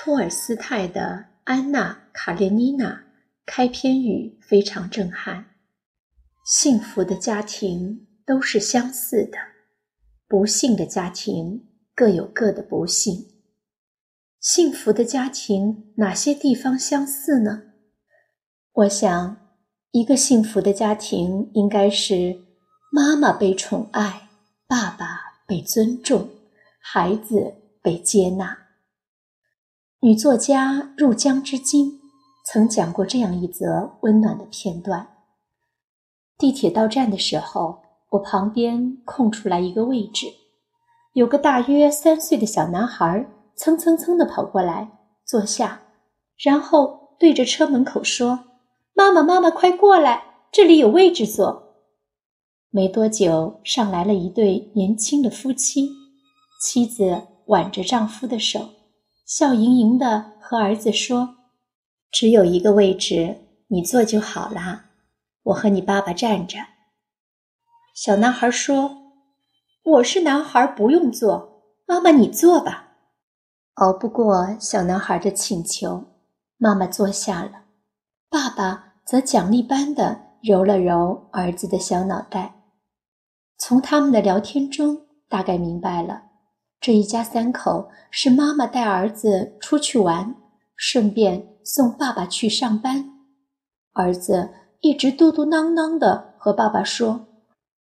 托尔斯泰的《安娜·卡列尼娜》开篇语非常震撼：“幸福的家庭都是相似的，不幸的家庭各有各的不幸。幸福的家庭哪些地方相似呢？我想，一个幸福的家庭应该是妈妈被宠爱，爸爸被尊重，孩子被接纳。”女作家入江之鲸曾讲过这样一则温暖的片段：地铁到站的时候，我旁边空出来一个位置，有个大约三岁的小男孩蹭蹭蹭地跑过来坐下，然后对着车门口说：“妈妈，妈妈，快过来，这里有位置坐。”没多久，上来了一对年轻的夫妻，妻子挽着丈夫的手。笑盈盈的和儿子说：“只有一个位置，你坐就好啦。我和你爸爸站着。”小男孩说：“我是男孩，不用坐。妈妈，你坐吧。”熬不过小男孩的请求，妈妈坐下了。爸爸则奖励般的揉了揉儿子的小脑袋。从他们的聊天中，大概明白了。这一家三口是妈妈带儿子出去玩，顺便送爸爸去上班。儿子一直嘟嘟囔囔的和爸爸说：“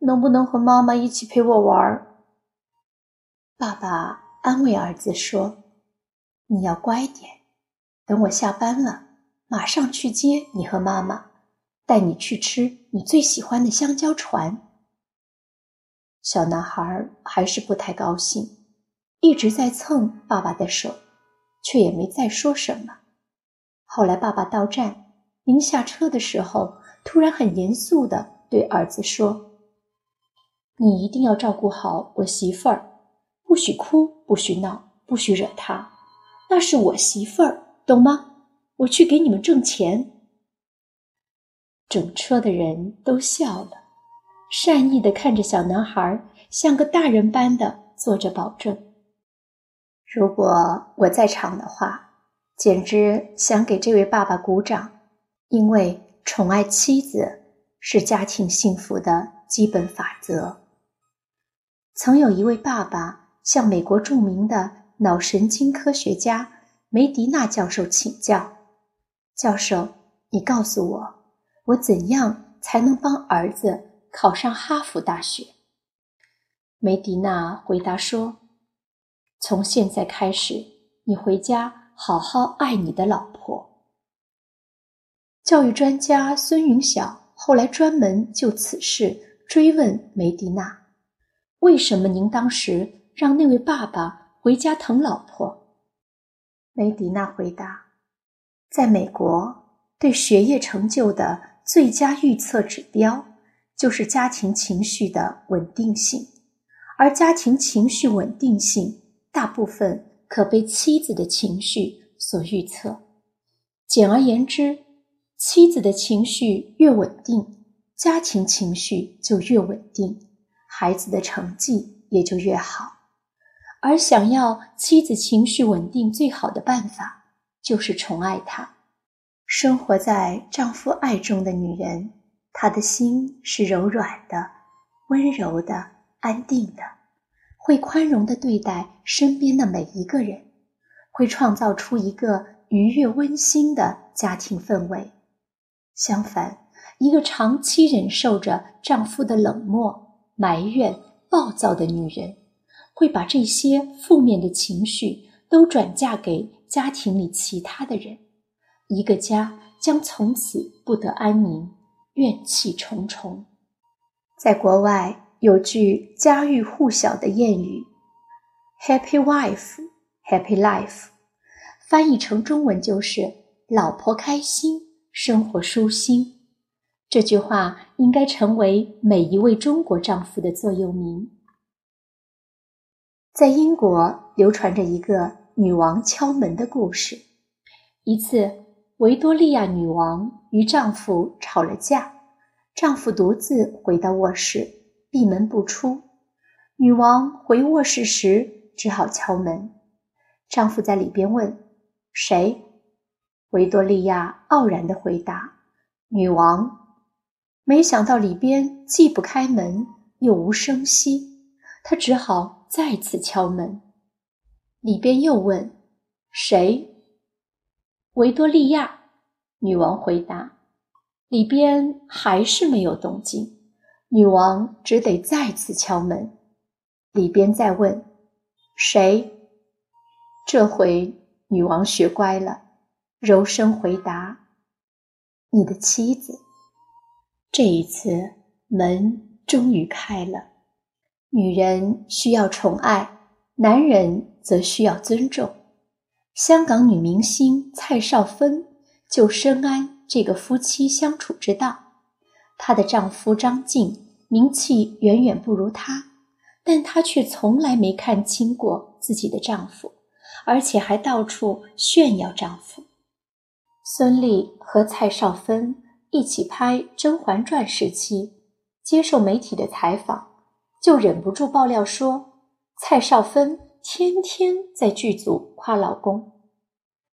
能不能和妈妈一起陪我玩？”爸爸安慰儿子说：“你要乖点，等我下班了，马上去接你和妈妈，带你去吃你最喜欢的香蕉船。”小男孩还是不太高兴。一直在蹭爸爸的手，却也没再说什么。后来爸爸到站，临下车的时候，突然很严肃地对儿子说：“你一定要照顾好我媳妇儿，不许哭，不许闹，不许惹她。那是我媳妇儿，懂吗？我去给你们挣钱。”整车的人都笑了，善意地看着小男孩，像个大人般的做着保证。如果我在场的话，简直想给这位爸爸鼓掌，因为宠爱妻子是家庭幸福的基本法则。曾有一位爸爸向美国著名的脑神经科学家梅迪纳教授请教：“教授，你告诉我，我怎样才能帮儿子考上哈佛大学？”梅迪纳回答说。从现在开始，你回家好好爱你的老婆。教育专家孙云晓后来专门就此事追问梅迪娜：“为什么您当时让那位爸爸回家疼老婆？”梅迪娜回答：“在美国，对学业成就的最佳预测指标就是家庭情绪的稳定性，而家庭情绪稳定性。”大部分可被妻子的情绪所预测。简而言之，妻子的情绪越稳定，家庭情绪就越稳定，孩子的成绩也就越好。而想要妻子情绪稳定，最好的办法就是宠爱她。生活在丈夫爱中的女人，她的心是柔软的、温柔的、安定的。会宽容地对待身边的每一个人，会创造出一个愉悦温馨的家庭氛围。相反，一个长期忍受着丈夫的冷漠、埋怨、暴躁的女人，会把这些负面的情绪都转嫁给家庭里其他的人，一个家将从此不得安宁，怨气重重。在国外。有句家喻户晓的谚语：“Happy wife, happy life。”翻译成中文就是“老婆开心，生活舒心”。这句话应该成为每一位中国丈夫的座右铭。在英国流传着一个女王敲门的故事。一次，维多利亚女王与丈夫吵了架，丈夫独自回到卧室。闭门不出，女王回卧室时只好敲门。丈夫在里边问：“谁？”维多利亚傲然的回答：“女王。”没想到里边既不开门，又无声息，她只好再次敲门。里边又问：“谁？”维多利亚。女王回答。里边还是没有动静，女王只得再次敲门。里边再问：“谁？”这回女王学乖了，柔声回答：“你的妻子。”这一次门终于开了。女人需要宠爱，男人则需要尊重。香港女明星蔡少芬就深谙这个夫妻相处之道。她的丈夫张晋名气远远不如她。但她却从来没看清过自己的丈夫，而且还到处炫耀丈夫。孙俪和蔡少芬一起拍《甄嬛传》时期，接受媒体的采访，就忍不住爆料说，蔡少芬天天在剧组夸老公。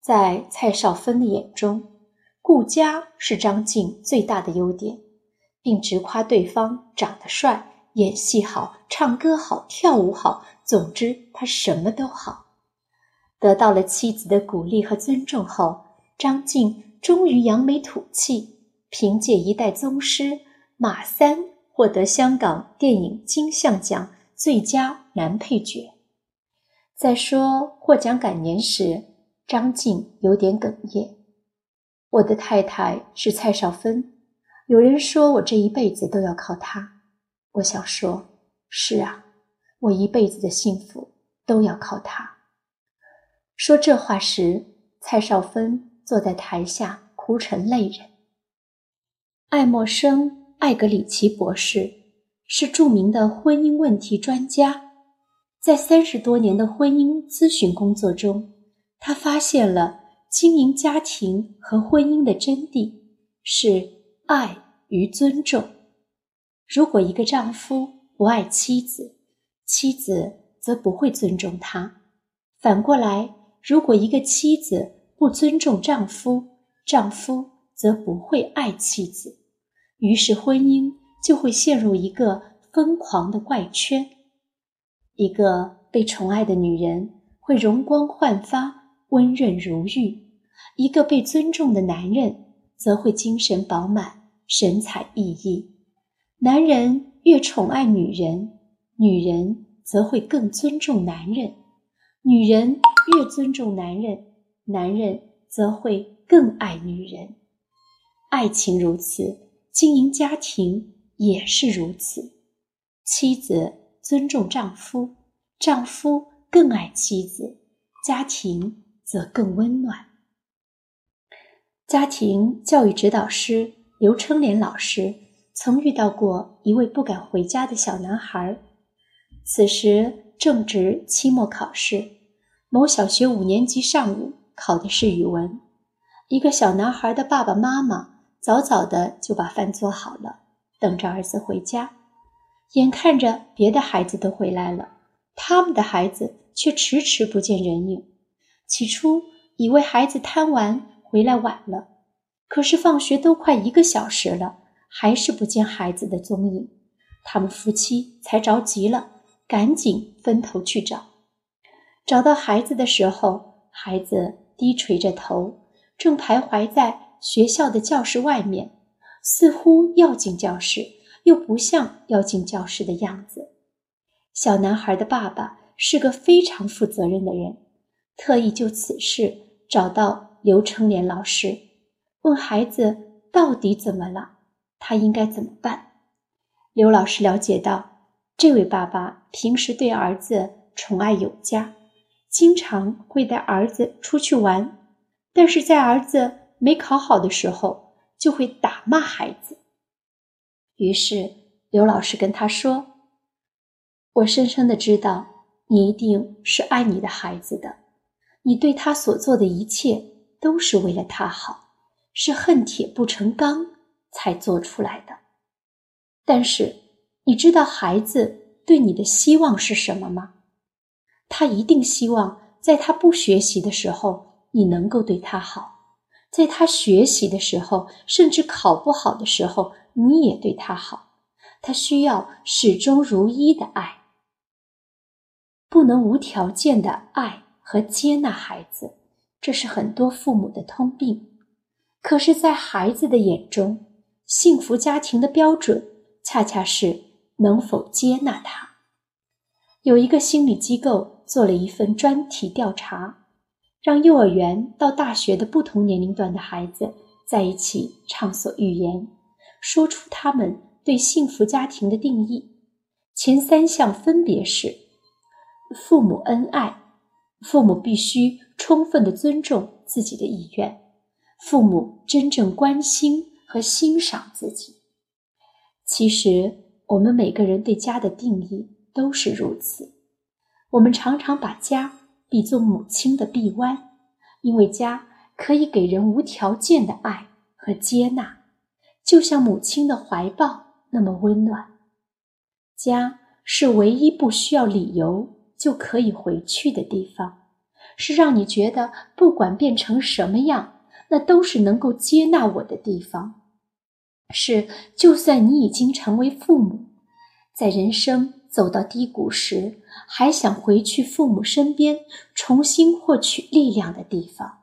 在蔡少芬的眼中，顾家是张晋最大的优点，并直夸对方长得帅。演戏好，唱歌好，跳舞好，总之他什么都好。得到了妻子的鼓励和尊重后，张晋终于扬眉吐气，凭借一代宗师马三获得香港电影金像奖最佳男配角。在说获奖感言时，张晋有点哽咽：“我的太太是蔡少芬，有人说我这一辈子都要靠他。”我想说，是啊，我一辈子的幸福都要靠他。说这话时，蔡少芬坐在台下哭成泪人。爱默生·艾格里奇博士是著名的婚姻问题专家，在三十多年的婚姻咨询工作中，他发现了经营家庭和婚姻的真谛是爱与尊重。如果一个丈夫不爱妻子，妻子则不会尊重他；反过来，如果一个妻子不尊重丈夫，丈夫则不会爱妻子。于是，婚姻就会陷入一个疯狂的怪圈。一个被宠爱的女人会容光焕发、温润如玉；一个被尊重的男人则会精神饱满、神采奕奕。男人越宠爱女人，女人则会更尊重男人；女人越尊重男人，男人则会更爱女人。爱情如此，经营家庭也是如此。妻子尊重丈夫，丈夫更爱妻子，家庭则更温暖。家庭教育指导师刘春莲老师。曾遇到过一位不敢回家的小男孩，此时正值期末考试，某小学五年级上午考的是语文。一个小男孩的爸爸妈妈早早的就把饭做好了，等着儿子回家。眼看着别的孩子都回来了，他们的孩子却迟迟不见人影。起初以为孩子贪玩回来晚了，可是放学都快一个小时了。还是不见孩子的踪影，他们夫妻才着急了，赶紧分头去找。找到孩子的时候，孩子低垂着头，正徘徊在学校的教室外面，似乎要进教室，又不像要进教室的样子。小男孩的爸爸是个非常负责任的人，特意就此事找到刘成莲老师，问孩子到底怎么了。他应该怎么办？刘老师了解到，这位爸爸平时对儿子宠爱有加，经常会带儿子出去玩，但是在儿子没考好的时候，就会打骂孩子。于是刘老师跟他说：“我深深的知道，你一定是爱你的孩子的，你对他所做的一切都是为了他好，是恨铁不成钢。”才做出来的。但是，你知道孩子对你的希望是什么吗？他一定希望在他不学习的时候，你能够对他好，在他学习的时候，甚至考不好的时候，你也对他好。他需要始终如一的爱，不能无条件的爱和接纳孩子，这是很多父母的通病。可是，在孩子的眼中，幸福家庭的标准恰恰是能否接纳他。有一个心理机构做了一份专题调查。让幼儿园到大学的不同年龄段的孩子在一起畅所欲言，说出他们对幸福家庭的定义。前三项分别是：父母恩爱，父母必须充分的尊重自己的意愿，父母真正关心和欣赏自己。其实，我们每个人对家的定义都是如此。我们常常把家。比作母亲的臂弯，因为家可以给人无条件的爱和接纳，就像母亲的怀抱那么温暖。家是唯一不需要理由就可以回去的地方，是让你觉得不管变成什么样，那都是能够接纳我的地方。是，就算你已经成为父母，在人生。走到低谷时，还想回去父母身边，重新获取力量的地方。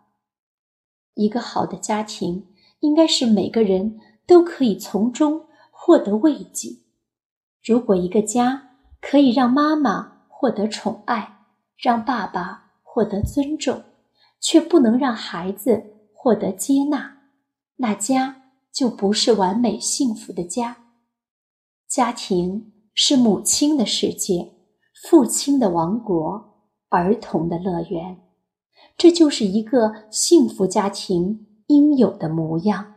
一个好的家庭，应该是每个人都可以从中获得慰藉。如果一个家可以让妈妈获得宠爱，让爸爸获得尊重，却不能让孩子获得接纳，那家就不是完美幸福的家。家庭。是母亲的世界，父亲的王国，儿童的乐园，这就是一个幸福家庭应有的模样。